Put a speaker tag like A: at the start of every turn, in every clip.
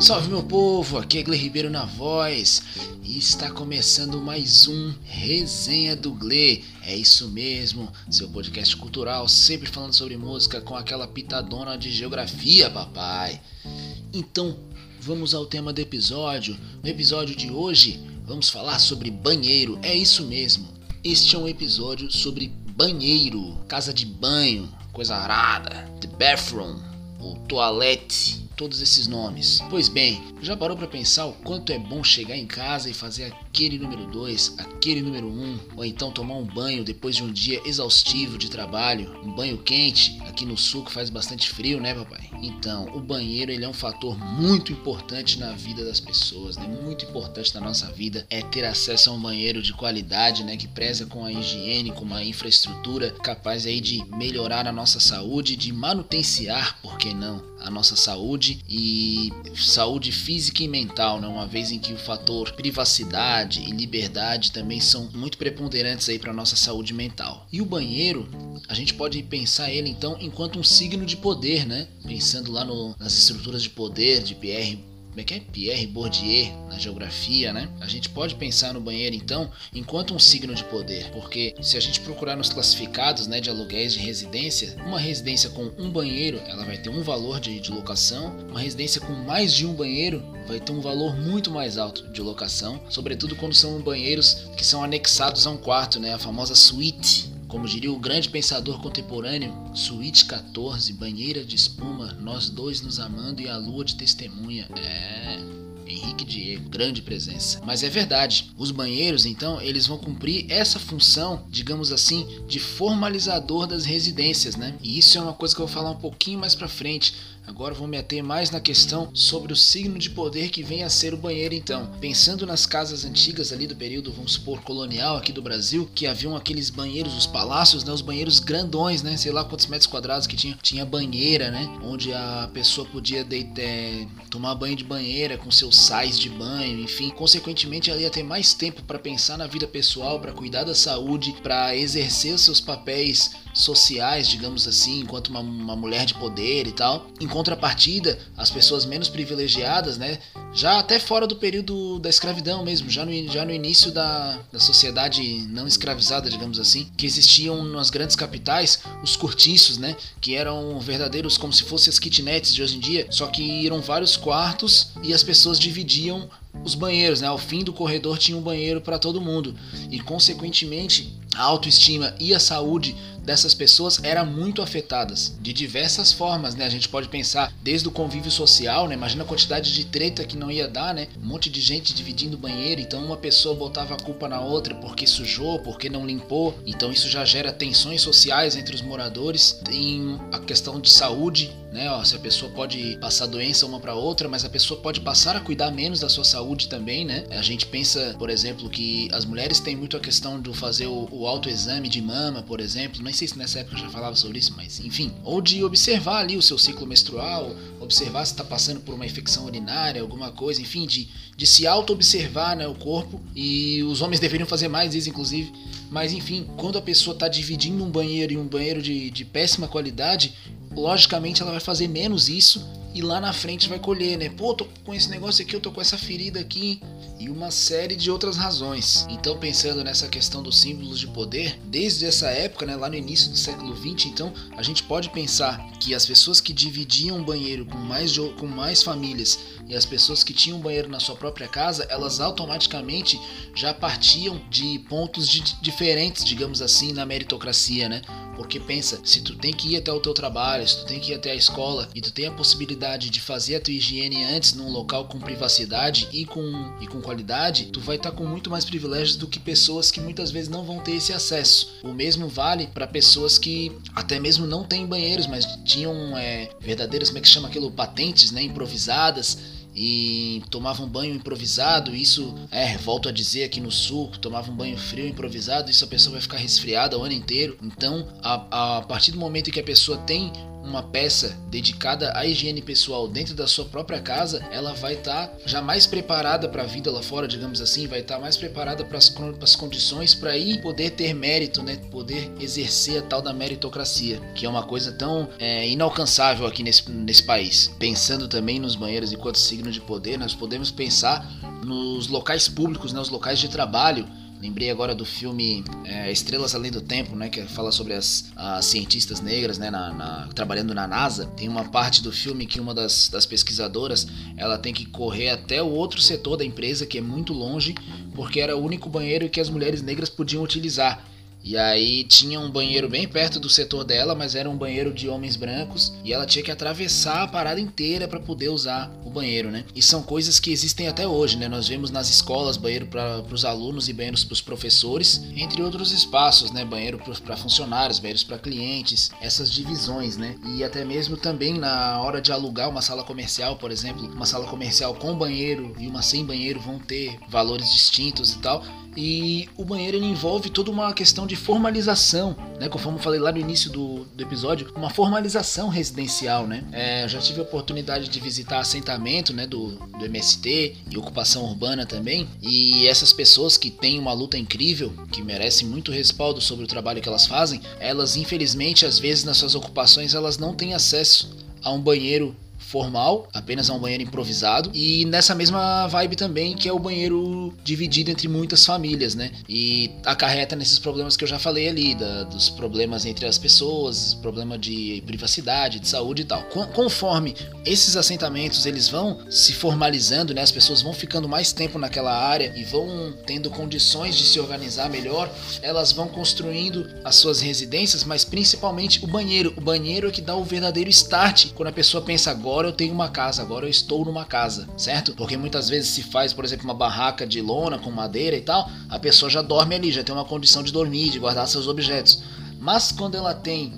A: Salve meu povo, aqui é Gle Ribeiro na voz e está começando mais um Resenha do Gle. É isso mesmo, seu podcast cultural, sempre falando sobre música com aquela pitadona de geografia, papai. Então, vamos ao tema do episódio. No episódio de hoje, vamos falar sobre banheiro. É isso mesmo. Este é um episódio sobre banheiro, casa de banho, coisa arada, the bathroom, ou toalete todos esses nomes. Pois bem, já parou para pensar o quanto é bom chegar em casa e fazer aquele número 2, aquele número 1, um, ou então tomar um banho depois de um dia exaustivo de trabalho, um banho quente, aqui no sul que faz bastante frio, né, papai? Então, o banheiro ele é um fator muito importante na vida das pessoas, né? Muito importante na nossa vida é ter acesso a um banheiro de qualidade, né, que preza com a higiene, com uma infraestrutura capaz aí de melhorar a nossa saúde, de manutenciar, por que não, a nossa saúde e saúde física e mental, né? uma vez em que o fator privacidade e liberdade também são muito preponderantes aí para nossa saúde mental. E o banheiro, a gente pode pensar ele então enquanto um signo de poder, né? Pensando lá no, nas estruturas de poder de Pierre como é que é? Pierre Bourdieu na geografia, né? A gente pode pensar no banheiro então enquanto um signo de poder, porque se a gente procurar nos classificados, né, de aluguéis de residência, uma residência com um banheiro, ela vai ter um valor de, de locação, uma residência com mais de um banheiro vai ter um valor muito mais alto de locação, sobretudo quando são banheiros que são anexados a um quarto, né, a famosa suíte como diria o grande pensador contemporâneo, suíte 14, banheira de espuma, nós dois nos amando e a lua de testemunha. É. Henrique Diego, grande presença. Mas é verdade, os banheiros então, eles vão cumprir essa função, digamos assim, de formalizador das residências, né? E isso é uma coisa que eu vou falar um pouquinho mais para frente, Agora vou me ater mais na questão sobre o signo de poder que vem a ser o banheiro então. Pensando nas casas antigas ali do período, vamos supor, colonial aqui do Brasil, que haviam aqueles banheiros, os palácios, né, os banheiros grandões, né, sei lá quantos metros quadrados que tinha, tinha banheira, né, onde a pessoa podia deitar, é, tomar banho de banheira com seus sais de banho, enfim, consequentemente ela ia ter mais tempo para pensar na vida pessoal, para cuidar da saúde, para exercer os seus papéis sociais, digamos assim, enquanto uma, uma mulher de poder e tal. Em contrapartida, as pessoas menos privilegiadas, né, já até fora do período da escravidão mesmo, já no, já no início da, da sociedade não escravizada, digamos assim, que existiam nas grandes capitais os cortiços, né, que eram verdadeiros como se fossem as kitnets de hoje em dia, só que eram vários quartos e as pessoas dividiam os banheiros, né? Ao fim do corredor tinha um banheiro para todo mundo e consequentemente a autoestima e a saúde dessas pessoas eram muito afetadas de diversas formas, né? A gente pode pensar desde o convívio social, né? Imagina a quantidade de treta que não ia dar, né? Um monte de gente dividindo banheiro, então uma pessoa botava a culpa na outra porque sujou, porque não limpou, então isso já gera tensões sociais entre os moradores. Tem a questão de saúde, né? Ó, se a pessoa pode passar doença uma para outra, mas a pessoa pode passar a cuidar menos da sua saúde também, né? A gente pensa, por exemplo, que as mulheres têm muito a questão de fazer o, o autoexame de mama, por exemplo. Nem sei se nessa época eu já falava sobre isso, mas enfim. Ou de observar ali o seu ciclo menstrual, observar se está passando por uma infecção urinária, alguma coisa, enfim, de, de se auto-observar né, o corpo. E os homens deveriam fazer mais isso, inclusive. Mas enfim, quando a pessoa está dividindo um banheiro e um banheiro de, de péssima qualidade, logicamente ela vai fazer menos isso e lá na frente vai colher, né? Pô, tô com esse negócio aqui, eu tô com essa ferida aqui e uma série de outras razões. Então, pensando nessa questão dos símbolos de poder, desde essa época, né, lá no início do século 20, então, a gente pode pensar que as pessoas que dividiam o banheiro com mais, com mais famílias e as pessoas que tinham banheiro na sua própria casa, elas automaticamente já partiam de pontos de, diferentes, digamos assim, na meritocracia, né? Porque pensa, se tu tem que ir até o teu trabalho, se tu tem que ir até a escola e tu tem a possibilidade de fazer a tua higiene antes num local com privacidade e com, e com qualidade, tu vai estar tá com muito mais privilégios do que pessoas que muitas vezes não vão ter esse acesso. O mesmo vale para pessoas que até mesmo não têm banheiros, mas tinham é, verdadeiras, como é que chama aquilo, patentes, né, improvisadas e tomava um banho improvisado. Isso, é, volto a dizer aqui no sul, tomava um banho frio improvisado. Isso a pessoa vai ficar resfriada o ano inteiro. Então, a, a partir do momento que a pessoa tem uma peça dedicada à higiene pessoal dentro da sua própria casa, ela vai estar tá já mais preparada para a vida lá fora, digamos assim, vai estar tá mais preparada para as condições para ir poder ter mérito, né? Poder exercer a tal da meritocracia, que é uma coisa tão é, inalcançável aqui nesse, nesse país. Pensando também nos banheiros enquanto signo de poder, nós podemos pensar nos locais públicos, né? Os locais de trabalho Lembrei agora do filme é, Estrelas Além do Tempo, né? Que fala sobre as, as cientistas negras, né? Na, na, trabalhando na NASA. Tem uma parte do filme que uma das, das pesquisadoras ela tem que correr até o outro setor da empresa, que é muito longe, porque era o único banheiro que as mulheres negras podiam utilizar. E aí tinha um banheiro bem perto do setor dela, mas era um banheiro de homens brancos e ela tinha que atravessar a parada inteira para poder usar o banheiro, né? E são coisas que existem até hoje, né? Nós vemos nas escolas banheiro para os alunos e banheiros para os professores, entre outros espaços, né? Banheiro para funcionários, banheiros para clientes, essas divisões, né? E até mesmo também na hora de alugar uma sala comercial, por exemplo, uma sala comercial com banheiro e uma sem banheiro vão ter valores distintos e tal. E o banheiro envolve toda uma questão de formalização, né? Conforme eu falei lá no início do, do episódio, uma formalização residencial, né? É, eu já tive a oportunidade de visitar assentamento, né? Do, do MST e ocupação urbana também. E essas pessoas que têm uma luta incrível, que merecem muito respaldo sobre o trabalho que elas fazem, elas infelizmente às vezes nas suas ocupações elas não têm acesso a um banheiro formal, apenas é um banheiro improvisado, e nessa mesma vibe também que é o banheiro dividido entre muitas famílias, né? E acarreta nesses problemas que eu já falei ali, da, dos problemas entre as pessoas, problema de privacidade, de saúde e tal. conforme esses assentamentos eles vão se formalizando, né? As pessoas vão ficando mais tempo naquela área e vão tendo condições de se organizar melhor, elas vão construindo as suas residências, mas principalmente o banheiro. O banheiro é que dá o verdadeiro start quando a pessoa pensa agora agora eu tenho uma casa, agora eu estou numa casa, certo? Porque muitas vezes se faz, por exemplo, uma barraca de lona com madeira e tal, a pessoa já dorme ali, já tem uma condição de dormir, de guardar seus objetos. Mas quando ela tem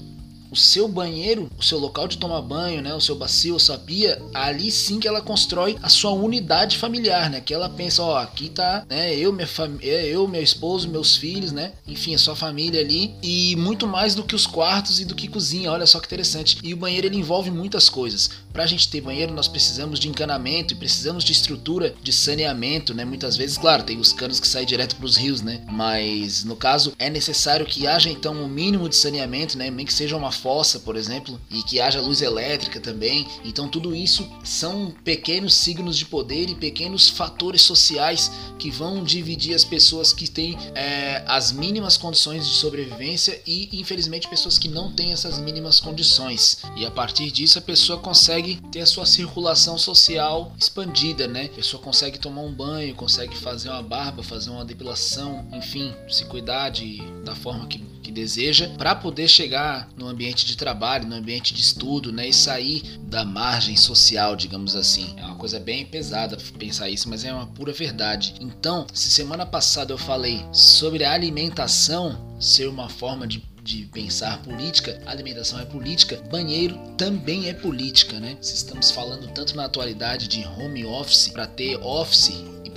A: o seu banheiro, o seu local de tomar banho, né, o seu bacio, a sua pia, ali sim que ela constrói a sua unidade familiar, né? Que ela pensa, ó, aqui tá, né, eu, minha família, é, eu, meu esposo, meus filhos, né? Enfim, a sua família ali e muito mais do que os quartos e do que cozinha. Olha só que interessante. E o banheiro ele envolve muitas coisas. Para a gente ter banheiro, nós precisamos de encanamento e precisamos de estrutura de saneamento, né? Muitas vezes, claro, tem os canos que saem direto para os rios, né? Mas no caso é necessário que haja então um mínimo de saneamento, né? Nem que seja uma fossa, por exemplo, e que haja luz elétrica também. Então tudo isso são pequenos signos de poder e pequenos fatores sociais que vão dividir as pessoas que têm é, as mínimas condições de sobrevivência e infelizmente pessoas que não têm essas mínimas condições. E a partir disso a pessoa consegue ter a sua circulação social expandida, né? A pessoa consegue tomar um banho, consegue fazer uma barba, fazer uma depilação, enfim, se cuidar de, da forma que que deseja para poder chegar no ambiente de trabalho, no ambiente de estudo, né, e sair da margem social, digamos assim. É uma coisa bem pesada pensar isso, mas é uma pura verdade. Então, se semana passada eu falei sobre a alimentação ser uma forma de de pensar política, alimentação é política, banheiro também é política, né? Se estamos falando tanto na atualidade de home office, para ter office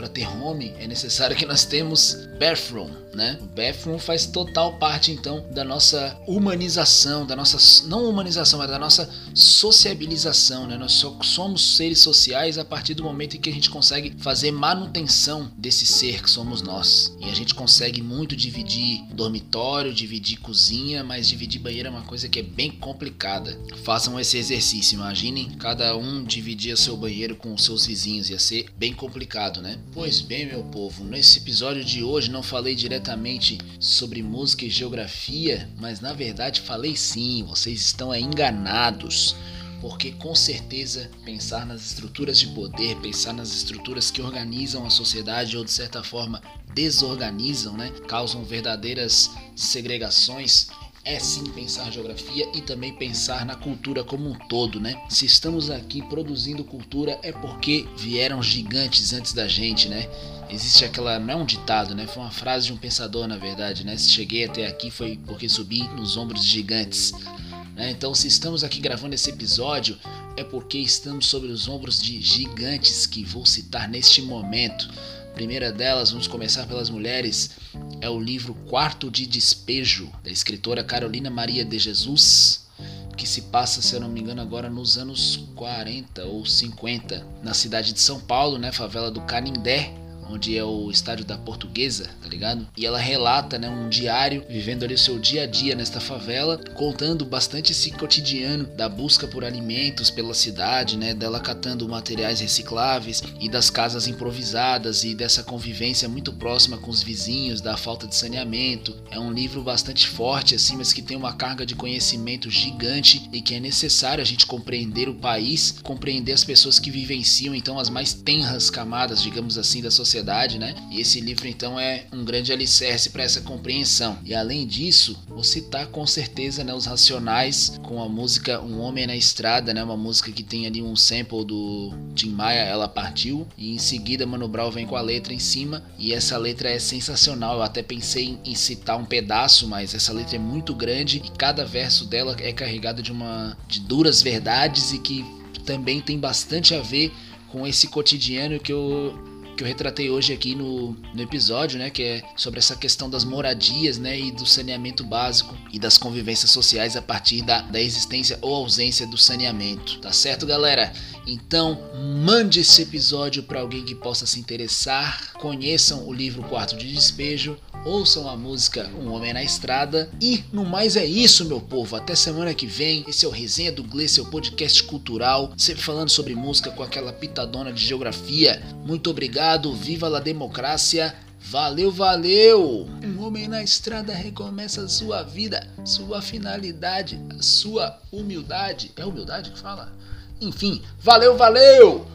A: para ter home é necessário que nós temos bathroom, né? O bathroom faz total parte então da nossa humanização, da nossa não humanização, mas da nossa sociabilização, né? Nós só somos seres sociais a partir do momento em que a gente consegue fazer manutenção desse ser que somos nós. E a gente consegue muito dividir dormitório, dividir cozinha, mas dividir banheiro é uma coisa que é bem complicada. Façam esse exercício, imaginem cada um dividir seu banheiro com os seus vizinhos, ia ser bem complicado, né? Pois bem, meu povo, nesse episódio de hoje não falei diretamente sobre música e geografia, mas na verdade falei sim, vocês estão enganados. Porque com certeza pensar nas estruturas de poder, pensar nas estruturas que organizam a sociedade ou de certa forma desorganizam, né, causam verdadeiras segregações, é sim pensar geografia e também pensar na cultura como um todo, né? Se estamos aqui produzindo cultura é porque vieram gigantes antes da gente, né? Existe aquela, não é um ditado, né? Foi uma frase de um pensador, na verdade, né? Se cheguei até aqui foi porque subi nos ombros de gigantes. Né? Então, se estamos aqui gravando esse episódio, é porque estamos sobre os ombros de gigantes que vou citar neste momento primeira delas, vamos começar pelas mulheres, é o livro Quarto de Despejo, da escritora Carolina Maria de Jesus. que se passa, se eu não me engano, agora nos anos 40 ou 50, na cidade de São Paulo, né, favela do Canindé, onde é o estádio da Portuguesa, tá ligado? E ela relata, né, um diário vivendo ali o seu dia a dia nesta favela, contando bastante esse cotidiano da busca por alimentos pela cidade, né, dela catando materiais recicláveis e das casas improvisadas e dessa convivência muito próxima com os vizinhos, da falta de saneamento. É um livro bastante forte assim, mas que tem uma carga de conhecimento gigante e que é necessário a gente compreender o país, compreender as pessoas que vivenciam então as mais tenras camadas, digamos assim, da sociedade né? E esse livro então é um grande alicerce para essa compreensão. E além disso, vou citar com certeza né, os Racionais com a música Um Homem na Estrada, né? Uma música que tem ali um sample do Tim Maia, Ela Partiu. E em seguida Mano Brown vem com a letra em cima. E essa letra é sensacional. Eu até pensei em citar um pedaço, mas essa letra é muito grande e cada verso dela é carregado de uma de duras verdades e que também tem bastante a ver com esse cotidiano que eu que eu retratei hoje aqui no, no episódio, né, que é sobre essa questão das moradias, né, e do saneamento básico e das convivências sociais a partir da, da existência ou ausência do saneamento. Tá certo, galera? Então, mande esse episódio para alguém que possa se interessar. Conheçam o livro Quarto de Despejo, ouçam a música Um Homem na Estrada. E no mais é isso, meu povo. Até semana que vem. Esse é o Resenha do Gle, seu podcast cultural, sempre falando sobre música com aquela pitadona de geografia. Muito obrigado, viva a democracia. Valeu, valeu! Um homem na estrada recomeça a sua vida, sua finalidade, a sua humildade. É humildade que fala? Enfim, valeu, valeu!